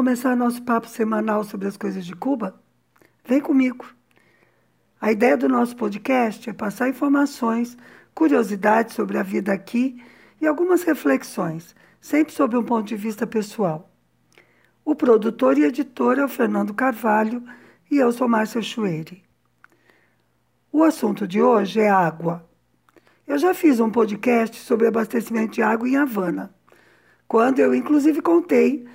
começar nosso papo semanal sobre as coisas de Cuba? Vem comigo. A ideia do nosso podcast é passar informações, curiosidades sobre a vida aqui e algumas reflexões, sempre sob um ponto de vista pessoal. O produtor e editor é o Fernando Carvalho e eu sou Márcia Chueire. O assunto de hoje é água. Eu já fiz um podcast sobre abastecimento de água em Havana, quando eu inclusive contei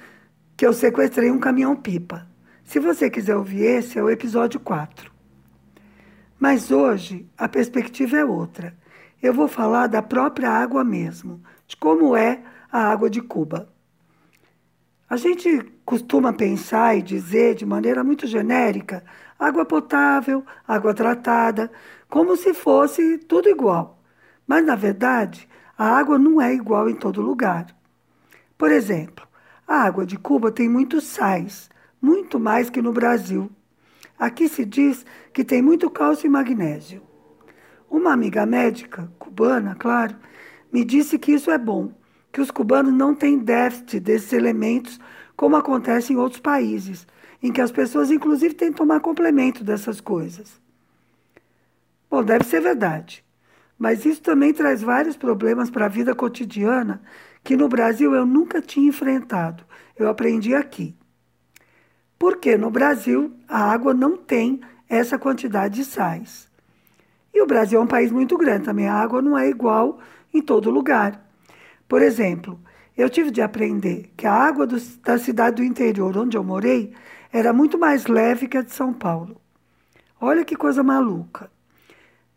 que eu sequestrei um caminhão-pipa. Se você quiser ouvir esse, é o episódio 4. Mas hoje a perspectiva é outra. Eu vou falar da própria água mesmo, de como é a água de Cuba. A gente costuma pensar e dizer de maneira muito genérica água potável, água tratada, como se fosse tudo igual. Mas, na verdade, a água não é igual em todo lugar. Por exemplo, a água de Cuba tem muitos sais, muito mais que no Brasil. Aqui se diz que tem muito cálcio e magnésio. Uma amiga médica, cubana, claro, me disse que isso é bom, que os cubanos não têm déficit desses elementos como acontece em outros países, em que as pessoas, inclusive, têm que tomar complemento dessas coisas. Bom, deve ser verdade. Mas isso também traz vários problemas para a vida cotidiana que no Brasil eu nunca tinha enfrentado. Eu aprendi aqui. Porque no Brasil a água não tem essa quantidade de sais. E o Brasil é um país muito grande também. A água não é igual em todo lugar. Por exemplo, eu tive de aprender que a água do, da cidade do interior onde eu morei era muito mais leve que a de São Paulo. Olha que coisa maluca.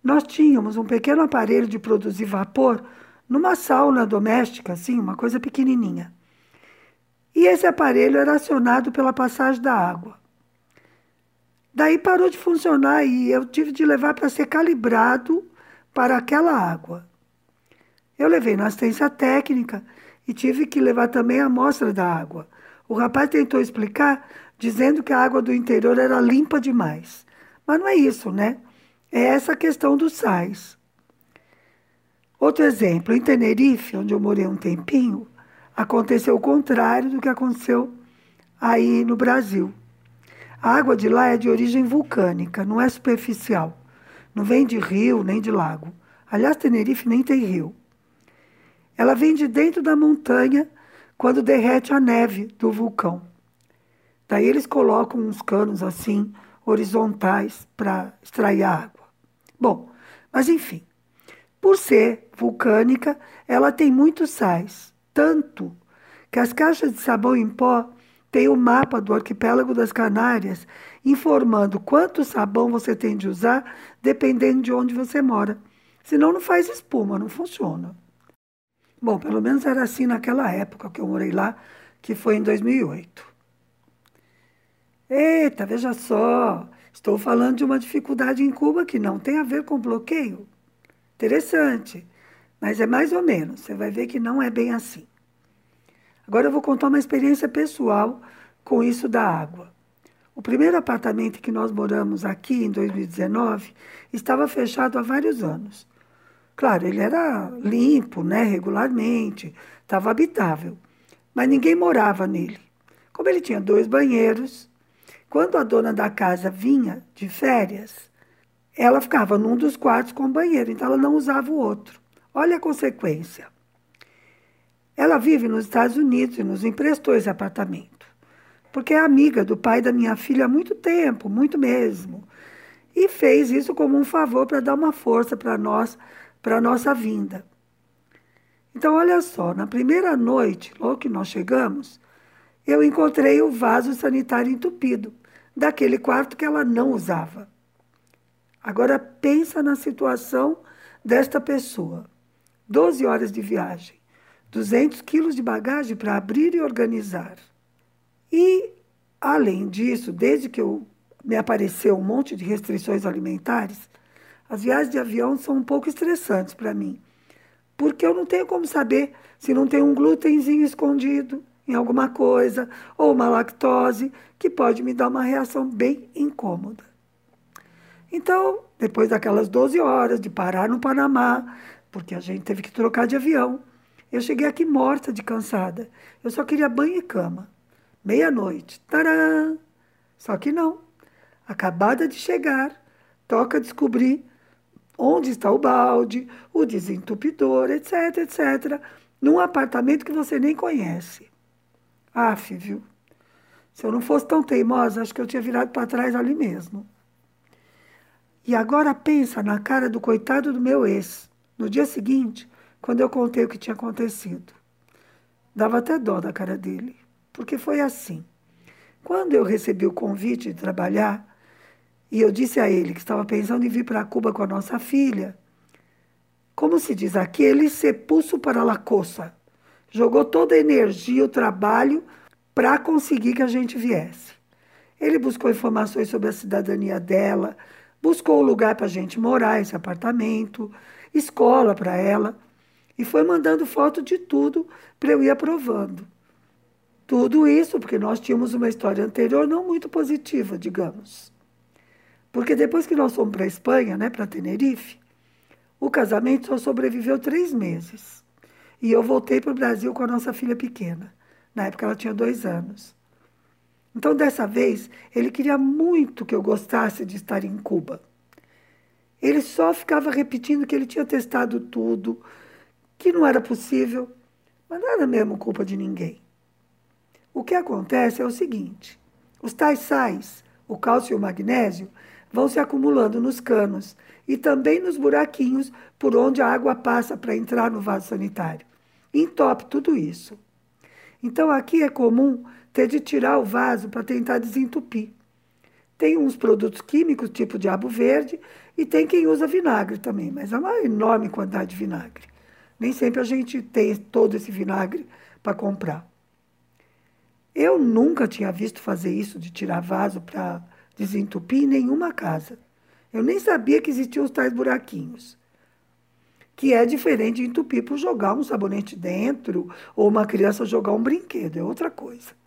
Nós tínhamos um pequeno aparelho de produzir vapor numa sauna doméstica, assim, uma coisa pequenininha. E esse aparelho era acionado pela passagem da água. Daí parou de funcionar e eu tive de levar para ser calibrado para aquela água. Eu levei na assistência técnica e tive que levar também a amostra da água. O rapaz tentou explicar, dizendo que a água do interior era limpa demais. Mas não é isso, né? É essa questão dos sais. Outro exemplo, em Tenerife, onde eu morei um tempinho, aconteceu o contrário do que aconteceu aí no Brasil. A água de lá é de origem vulcânica, não é superficial. Não vem de rio nem de lago. Aliás, Tenerife nem tem rio. Ela vem de dentro da montanha quando derrete a neve do vulcão. Daí eles colocam uns canos assim, horizontais, para extrair a água. Bom, mas enfim, por ser vulcânica, ela tem muitos sais, tanto que as caixas de sabão em pó têm o um mapa do arquipélago das Canárias informando quanto sabão você tem de usar dependendo de onde você mora. Senão não faz espuma, não funciona. Bom, pelo menos era assim naquela época que eu morei lá, que foi em 2008. Eita, veja só, estou falando de uma dificuldade em Cuba que não tem a ver com bloqueio. Interessante, mas é mais ou menos. Você vai ver que não é bem assim. Agora eu vou contar uma experiência pessoal com isso da água. O primeiro apartamento que nós moramos aqui em 2019 estava fechado há vários anos. Claro, ele era limpo, né, regularmente, estava habitável, mas ninguém morava nele. Como ele tinha dois banheiros, quando a dona da casa vinha de férias, ela ficava num dos quartos com banheiro, então ela não usava o outro. Olha a consequência. Ela vive nos Estados Unidos e nos emprestou esse apartamento, porque é amiga do pai da minha filha há muito tempo, muito mesmo. E fez isso como um favor para dar uma força para nós, para a nossa vinda. Então, olha só, na primeira noite, logo que nós chegamos, eu encontrei o vaso sanitário entupido, daquele quarto que ela não usava. Agora pensa na situação desta pessoa. 12 horas de viagem, 200 quilos de bagagem para abrir e organizar. E, além disso, desde que eu, me apareceu um monte de restrições alimentares, as viagens de avião são um pouco estressantes para mim. Porque eu não tenho como saber se não tem um glútenzinho escondido em alguma coisa, ou uma lactose, que pode me dar uma reação bem incômoda. Então, depois daquelas 12 horas de parar no Panamá, porque a gente teve que trocar de avião, eu cheguei aqui morta de cansada. Eu só queria banho e cama. meia-noite. Tarã! Só que não. Acabada de chegar, toca descobrir onde está o balde, o desentupidor, etc, etc, num apartamento que você nem conhece. Aff, viu? Se eu não fosse tão teimosa, acho que eu tinha virado para trás ali mesmo. E agora pensa na cara do coitado do meu ex, no dia seguinte, quando eu contei o que tinha acontecido. Dava até dó da cara dele, porque foi assim. Quando eu recebi o convite de trabalhar, e eu disse a ele que estava pensando em vir para Cuba com a nossa filha, como se diz aqui, ele se puso para la coça. Jogou toda a energia, o trabalho para conseguir que a gente viesse. Ele buscou informações sobre a cidadania dela, buscou o lugar para a gente morar, esse apartamento, escola para ela, e foi mandando foto de tudo para eu ir aprovando. Tudo isso porque nós tínhamos uma história anterior não muito positiva, digamos. Porque depois que nós fomos para a Espanha, né, para Tenerife, o casamento só sobreviveu três meses. E eu voltei para o Brasil com a nossa filha pequena. Na época ela tinha dois anos. Então, dessa vez, ele queria muito que eu gostasse de estar em Cuba. Ele só ficava repetindo que ele tinha testado tudo, que não era possível, mas não era mesmo culpa de ninguém. O que acontece é o seguinte: os tais sais, o cálcio e o magnésio, vão se acumulando nos canos e também nos buraquinhos por onde a água passa para entrar no vaso sanitário. Entope tudo isso. Então aqui é comum ter de tirar o vaso para tentar desentupir. Tem uns produtos químicos, tipo diabo verde, e tem quem usa vinagre também, mas é uma enorme quantidade de vinagre. Nem sempre a gente tem todo esse vinagre para comprar. Eu nunca tinha visto fazer isso de tirar vaso para desentupir em nenhuma casa. Eu nem sabia que existiam os tais buraquinhos. Que é diferente de entupir por jogar um sabonete dentro ou uma criança jogar um brinquedo, é outra coisa.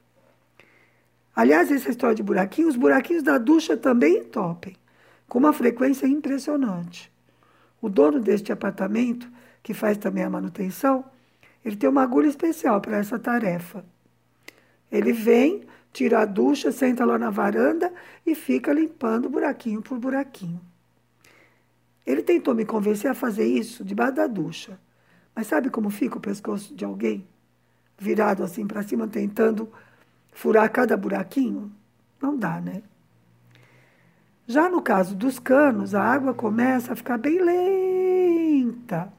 Aliás, essa história de buraquinhos, os buraquinhos da ducha também entopem, com uma frequência impressionante. O dono deste apartamento, que faz também a manutenção, ele tem uma agulha especial para essa tarefa. Ele vem, tira a ducha, senta lá na varanda e fica limpando buraquinho por buraquinho. Ele tentou me convencer a fazer isso debaixo da ducha. Mas sabe como fica o pescoço de alguém? Virado assim para cima, tentando furar cada buraquinho? Não dá, né? Já no caso dos canos, a água começa a ficar bem lenta.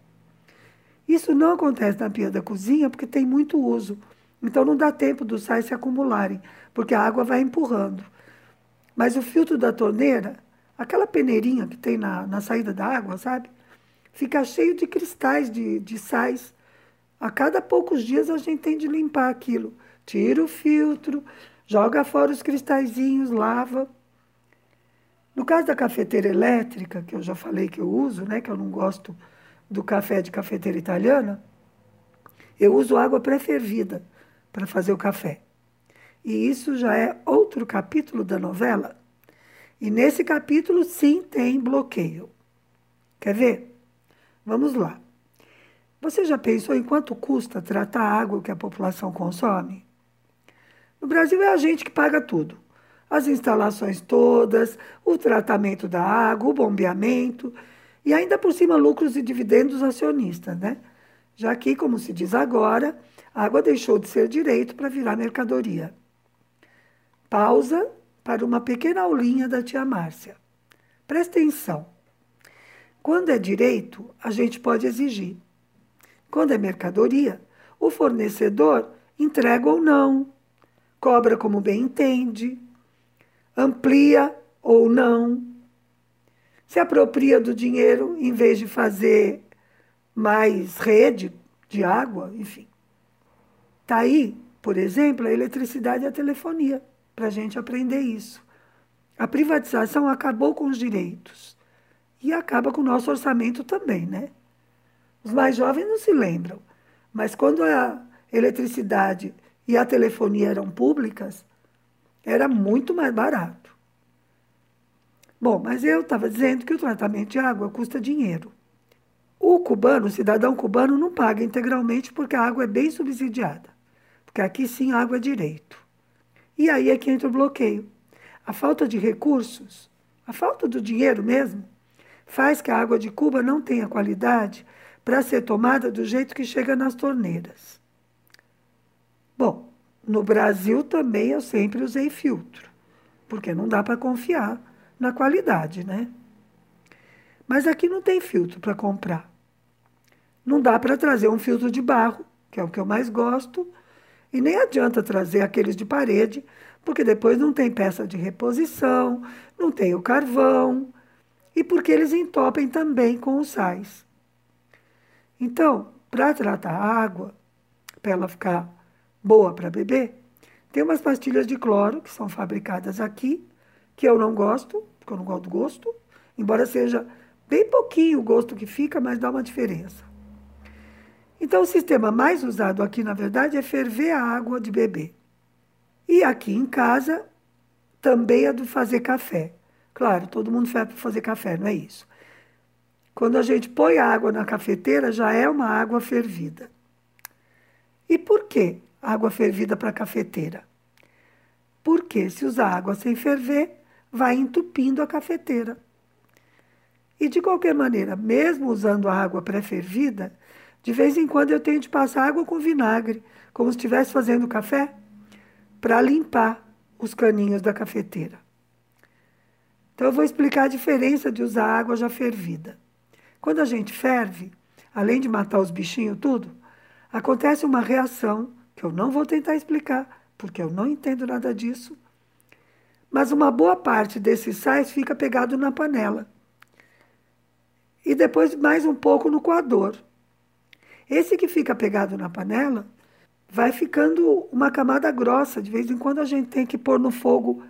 Isso não acontece na pia da cozinha porque tem muito uso. Então não dá tempo dos sais se acumularem porque a água vai empurrando. Mas o filtro da torneira, aquela peneirinha que tem na, na saída da água, sabe? Fica cheio de cristais de, de sais. A cada poucos dias a gente tem de limpar aquilo. Tira o filtro, joga fora os cristalzinhos, lava. No caso da cafeteira elétrica, que eu já falei que eu uso, né, que eu não gosto do café de cafeteira italiana, eu uso água pré-fervida para fazer o café. E isso já é outro capítulo da novela. E nesse capítulo, sim, tem bloqueio. Quer ver? Vamos lá. Você já pensou em quanto custa tratar a água que a população consome? No Brasil é a gente que paga tudo. As instalações todas, o tratamento da água, o bombeamento e ainda por cima lucros e dividendos acionistas, né? Já que, como se diz agora, a água deixou de ser direito para virar mercadoria. Pausa para uma pequena aulinha da tia Márcia. Presta atenção. Quando é direito, a gente pode exigir. Quando é mercadoria, o fornecedor entrega ou não, cobra como bem entende, amplia ou não, se apropria do dinheiro em vez de fazer mais rede de água, enfim. Está aí, por exemplo, a eletricidade e a telefonia para a gente aprender isso. A privatização acabou com os direitos e acaba com o nosso orçamento também, né? Os mais jovens não se lembram, mas quando a eletricidade e a telefonia eram públicas, era muito mais barato. Bom, mas eu estava dizendo que o tratamento de água custa dinheiro. O cubano, o cidadão cubano, não paga integralmente porque a água é bem subsidiada. Porque aqui sim a água é direito. E aí é que entra o bloqueio. A falta de recursos, a falta do dinheiro mesmo, faz que a água de Cuba não tenha qualidade para ser tomada do jeito que chega nas torneiras. Bom, no Brasil também eu sempre usei filtro, porque não dá para confiar na qualidade, né? Mas aqui não tem filtro para comprar. Não dá para trazer um filtro de barro, que é o que eu mais gosto, e nem adianta trazer aqueles de parede, porque depois não tem peça de reposição, não tem o carvão, e porque eles entopem também com os sais. Então, para tratar a água, para ela ficar boa para beber, tem umas pastilhas de cloro que são fabricadas aqui, que eu não gosto, porque eu não gosto do gosto, embora seja bem pouquinho o gosto que fica, mas dá uma diferença. Então, o sistema mais usado aqui, na verdade, é ferver a água de beber. E aqui em casa também é do fazer café. Claro, todo mundo ferve para fazer café, não é isso. Quando a gente põe a água na cafeteira, já é uma água fervida. E por que água fervida para cafeteira? Porque se usar água sem ferver, vai entupindo a cafeteira. E de qualquer maneira, mesmo usando a água pré-fervida, de vez em quando eu tenho de passar água com vinagre, como se estivesse fazendo café, para limpar os caninhos da cafeteira. Então eu vou explicar a diferença de usar água já fervida. Quando a gente ferve, além de matar os bichinhos tudo, acontece uma reação eu não vou tentar explicar, porque eu não entendo nada disso. Mas uma boa parte desses sais fica pegado na panela. E depois mais um pouco no coador. Esse que fica pegado na panela vai ficando uma camada grossa. De vez em quando a gente tem que pôr no fogo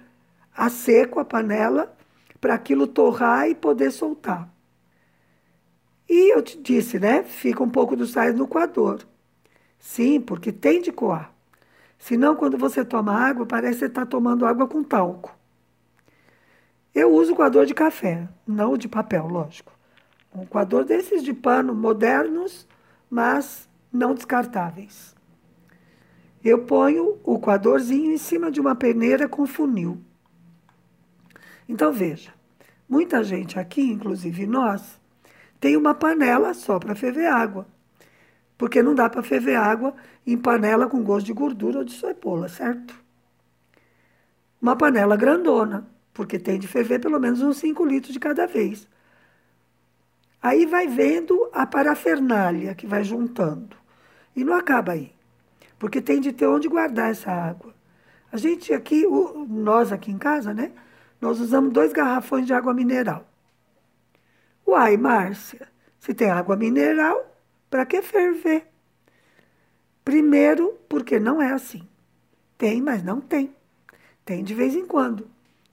a seco a panela para aquilo torrar e poder soltar. E eu te disse, né? Fica um pouco do sais no coador. Sim, porque tem de coar. Senão, quando você toma água, parece que você está tomando água com talco. Eu uso coador de café, não de papel, lógico. Um coador desses de pano modernos mas não descartáveis. Eu ponho o coadorzinho em cima de uma peneira com funil. Então veja, muita gente aqui, inclusive nós, tem uma panela só para ferver água. Porque não dá para ferver água em panela com gosto de gordura ou de soipola, certo? Uma panela grandona, porque tem de ferver pelo menos uns 5 litros de cada vez. Aí vai vendo a parafernália que vai juntando. E não acaba aí, porque tem de ter onde guardar essa água. A gente aqui, nós aqui em casa, né? Nós usamos dois garrafões de água mineral. Uai, Márcia, se tem água mineral, para que ferver? Primeiro, porque não é assim. Tem, mas não tem. Tem de vez em quando.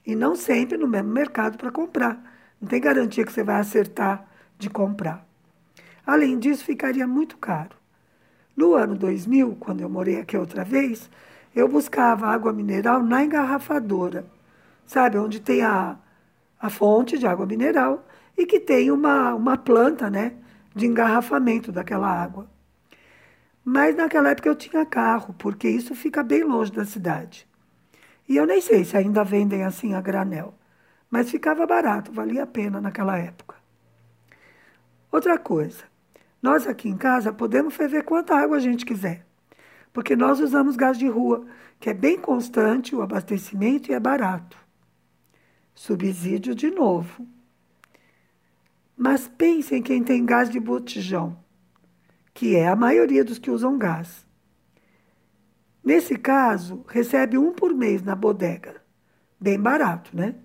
E não sempre no mesmo mercado para comprar. Não tem garantia que você vai acertar de comprar. Além disso, ficaria muito caro. No ano 2000, quando eu morei aqui outra vez, eu buscava água mineral na engarrafadora, sabe, onde tem a, a fonte de água mineral e que tem uma, uma planta né, de engarrafamento daquela água. Mas naquela época eu tinha carro, porque isso fica bem longe da cidade. E eu nem sei se ainda vendem assim a granel, mas ficava barato, valia a pena naquela época. Outra coisa, nós aqui em casa podemos ferver quanta água a gente quiser, porque nós usamos gás de rua, que é bem constante o abastecimento e é barato. Subsídio de novo. Mas pensem quem tem gás de botijão, que é a maioria dos que usam gás. Nesse caso, recebe um por mês na bodega. Bem barato, né?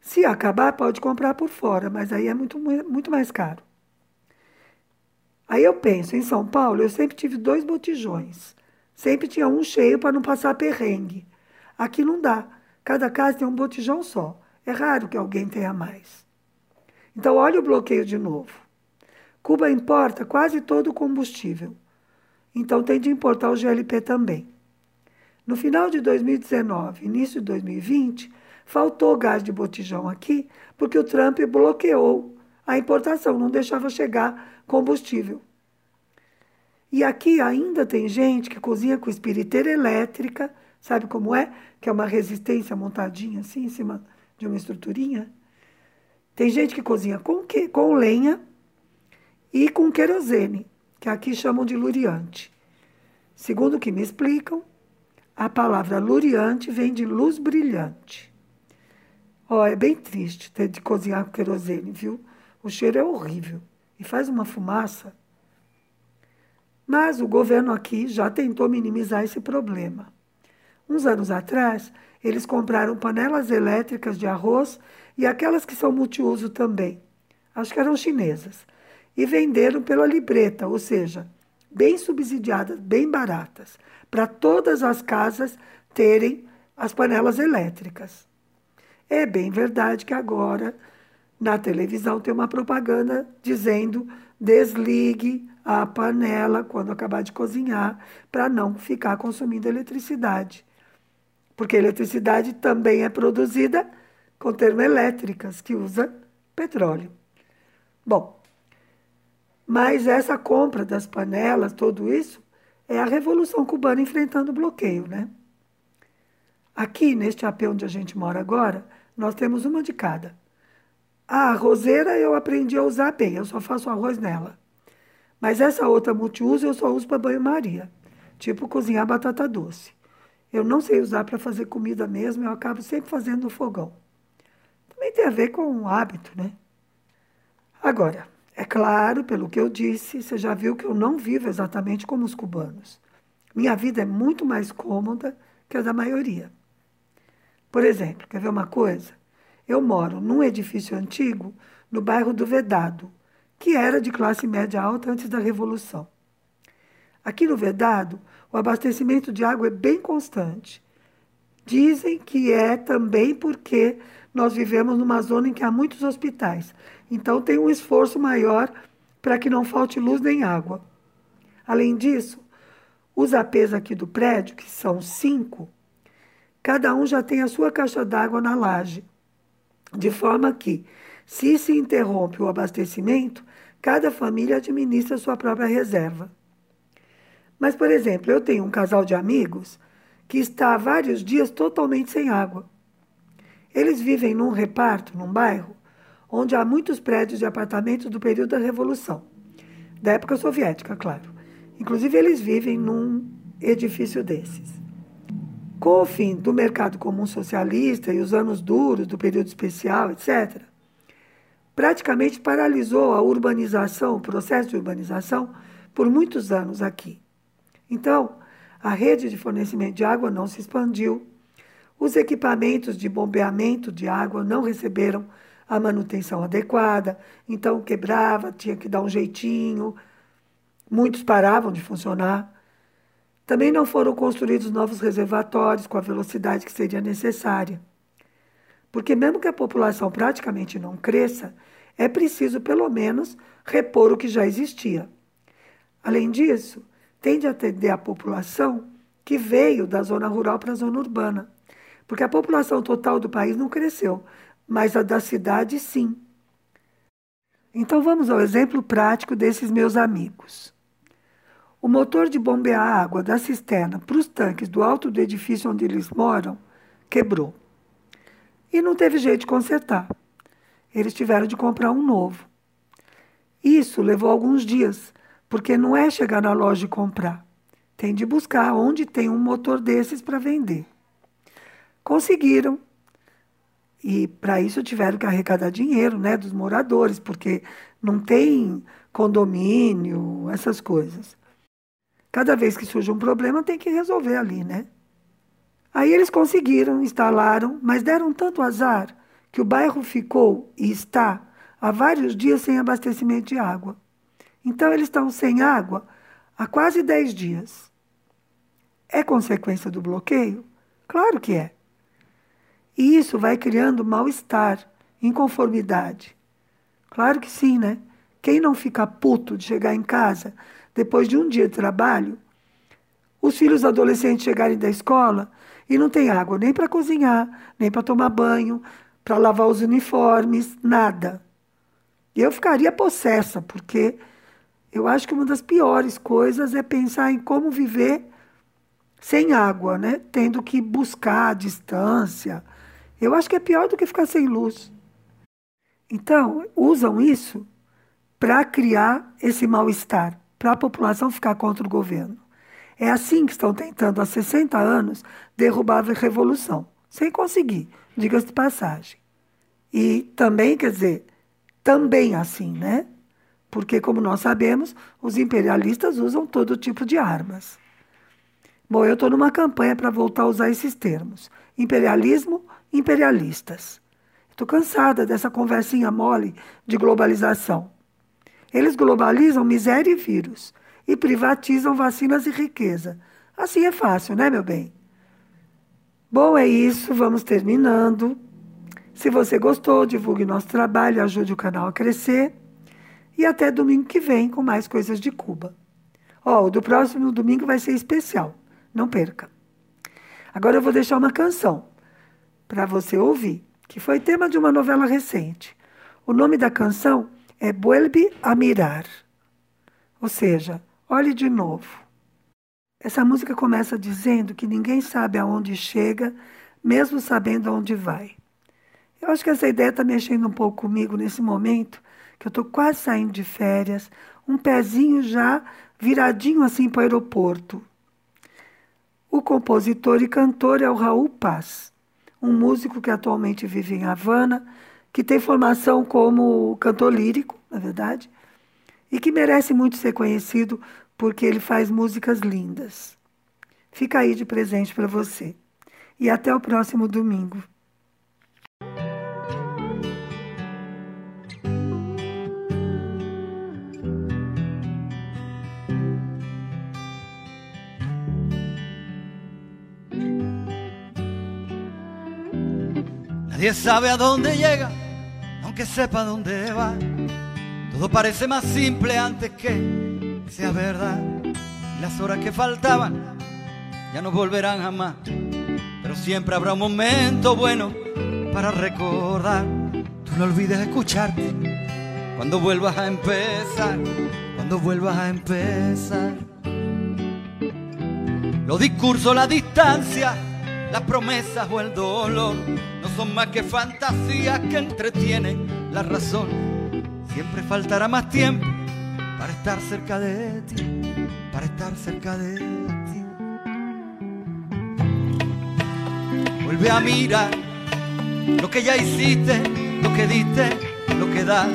Se acabar, pode comprar por fora, mas aí é muito, muito mais caro. Aí eu penso, em São Paulo, eu sempre tive dois botijões. Sempre tinha um cheio para não passar perrengue. Aqui não dá. Cada casa tem um botijão só. É raro que alguém tenha mais. Então, olha o bloqueio de novo. Cuba importa quase todo o combustível. Então, tem de importar o GLP também. No final de 2019, início de 2020, Faltou gás de botijão aqui porque o Trump bloqueou a importação, não deixava chegar combustível. E aqui ainda tem gente que cozinha com espiriteira elétrica, Sabe como é? Que é uma resistência montadinha assim em cima de uma estruturinha. Tem gente que cozinha com, que, com lenha e com querosene, que aqui chamam de luriante. Segundo o que me explicam, a palavra luriante vem de luz brilhante. Ó, oh, é bem triste ter de cozinhar com querosene, viu? O cheiro é horrível e faz uma fumaça. Mas o governo aqui já tentou minimizar esse problema. Uns anos atrás, eles compraram panelas elétricas de arroz e aquelas que são multiuso também. Acho que eram chinesas. E venderam pela libreta, ou seja, bem subsidiadas, bem baratas, para todas as casas terem as panelas elétricas. É bem verdade que agora na televisão tem uma propaganda dizendo desligue a panela quando acabar de cozinhar para não ficar consumindo eletricidade. Porque eletricidade também é produzida com termoelétricas, que usa petróleo. Bom, mas essa compra das panelas, tudo isso, é a Revolução Cubana enfrentando o bloqueio, né? Aqui, neste AP onde a gente mora agora, nós temos uma de cada. A arrozeira eu aprendi a usar bem, eu só faço arroz nela. Mas essa outra multiuso eu só uso para banho-maria, tipo cozinhar batata doce. Eu não sei usar para fazer comida mesmo, eu acabo sempre fazendo no fogão. Também tem a ver com o hábito, né? Agora, é claro, pelo que eu disse, você já viu que eu não vivo exatamente como os cubanos. Minha vida é muito mais cômoda que a da maioria. Por exemplo, quer ver uma coisa? Eu moro num edifício antigo no bairro do Vedado, que era de classe média alta antes da Revolução. Aqui no Vedado, o abastecimento de água é bem constante. Dizem que é também porque nós vivemos numa zona em que há muitos hospitais, então tem um esforço maior para que não falte luz nem água. Além disso, os APs aqui do prédio, que são cinco, cada um já tem a sua caixa d'água na laje, de forma que, se se interrompe o abastecimento, cada família administra sua própria reserva. Mas, por exemplo, eu tenho um casal de amigos que está há vários dias totalmente sem água. Eles vivem num reparto, num bairro, onde há muitos prédios de apartamentos do período da Revolução, da época soviética, claro. Inclusive, eles vivem num edifício desses. Com o fim do mercado comum socialista e os anos duros do período especial, etc., praticamente paralisou a urbanização, o processo de urbanização, por muitos anos aqui. Então, a rede de fornecimento de água não se expandiu, os equipamentos de bombeamento de água não receberam a manutenção adequada, então quebrava, tinha que dar um jeitinho, muitos paravam de funcionar. Também não foram construídos novos reservatórios com a velocidade que seria necessária. Porque, mesmo que a população praticamente não cresça, é preciso, pelo menos, repor o que já existia. Além disso, tem de atender a população que veio da zona rural para a zona urbana. Porque a população total do país não cresceu, mas a da cidade sim. Então vamos ao exemplo prático desses meus amigos. O motor de bombear a água da cisterna para os tanques do alto do edifício onde eles moram quebrou. E não teve jeito de consertar. Eles tiveram de comprar um novo. Isso levou alguns dias, porque não é chegar na loja e comprar. Tem de buscar onde tem um motor desses para vender. Conseguiram. E para isso tiveram que arrecadar dinheiro né, dos moradores, porque não tem condomínio, essas coisas. Cada vez que surge um problema, tem que resolver ali, né? Aí eles conseguiram, instalaram, mas deram tanto azar que o bairro ficou e está há vários dias sem abastecimento de água. Então eles estão sem água há quase 10 dias. É consequência do bloqueio? Claro que é. E isso vai criando mal-estar, inconformidade. Claro que sim, né? Quem não fica puto de chegar em casa depois de um dia de trabalho, os filhos adolescentes chegarem da escola e não tem água nem para cozinhar, nem para tomar banho, para lavar os uniformes, nada. Eu ficaria possessa, porque eu acho que uma das piores coisas é pensar em como viver sem água, né? Tendo que buscar a distância. Eu acho que é pior do que ficar sem luz. Então, usam isso para criar esse mal-estar, para a população ficar contra o governo. É assim que estão tentando há 60 anos derrubar a revolução, sem conseguir, diga-se de passagem. E também, quer dizer, também assim, né? Porque, como nós sabemos, os imperialistas usam todo tipo de armas. Bom, eu estou numa campanha para voltar a usar esses termos: imperialismo, imperialistas. Estou cansada dessa conversinha mole de globalização. Eles globalizam miséria e vírus e privatizam vacinas e riqueza. Assim é fácil, né, meu bem? Bom, é isso. Vamos terminando. Se você gostou, divulgue nosso trabalho, ajude o canal a crescer. E até domingo que vem com mais coisas de Cuba. Ó, oh, o do próximo domingo vai ser especial. Não perca. Agora eu vou deixar uma canção para você ouvir que foi tema de uma novela recente. O nome da canção é Vuelve a Mirar, ou seja, olhe de novo. Essa música começa dizendo que ninguém sabe aonde chega, mesmo sabendo aonde vai. Eu acho que essa ideia está mexendo um pouco comigo nesse momento, que eu estou quase saindo de férias, um pezinho já viradinho assim para o aeroporto. O compositor e cantor é o Raul Paz um músico que atualmente vive em Havana, que tem formação como cantor lírico, na verdade, e que merece muito ser conhecido porque ele faz músicas lindas. Fica aí de presente para você. E até o próximo domingo. Nadie sabe a dónde llega, aunque sepa dónde va. Todo parece más simple antes que sea verdad. Las horas que faltaban ya no volverán jamás. Pero siempre habrá un momento bueno para recordar. Tú no olvides escucharte cuando vuelvas a empezar. Cuando vuelvas a empezar. Los discursos, la distancia, las promesas o el dolor son más que fantasías que entretienen la razón. Siempre faltará más tiempo para estar cerca de ti, para estar cerca de ti. Vuelve a mirar lo que ya hiciste, lo que diste, lo que da.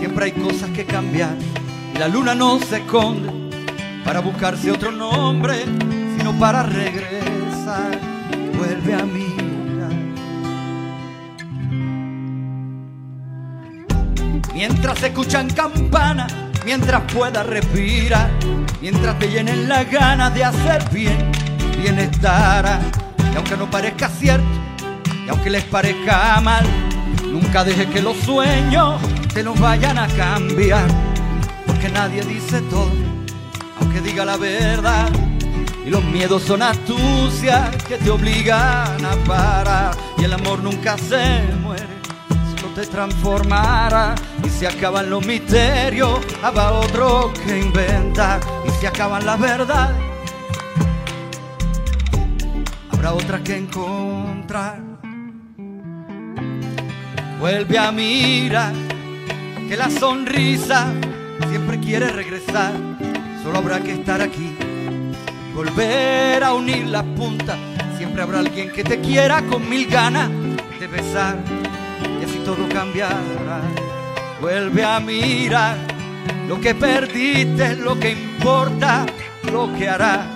Siempre hay cosas que cambiar y la luna no se esconde para buscarse otro nombre, sino para regresar. Vuelve a mí Mientras escuchan campanas, mientras puedas respirar, mientras te llenen las ganas de hacer bien, bienestar. Y aunque no parezca cierto, y aunque les parezca mal, nunca dejes que los sueños te nos vayan a cambiar, porque nadie dice todo, aunque diga la verdad. Y los miedos son astucias que te obligan a parar. Y el amor nunca se muere te transformará y se acaban los misterios, habrá otro que inventar y se acaban las verdades, habrá otra que encontrar. Vuelve a mirar que la sonrisa siempre quiere regresar, solo habrá que estar aquí, volver a unir las puntas, siempre habrá alguien que te quiera con mil ganas de besar y así todo cambiará. Vuelve a mirar lo que perdiste, lo que importa, lo que hará.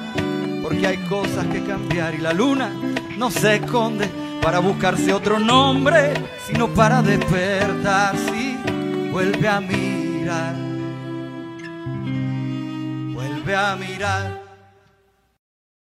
Porque hay cosas que cambiar y la luna no se esconde para buscarse otro nombre, sino para despertar. Sí, vuelve a mirar, vuelve a mirar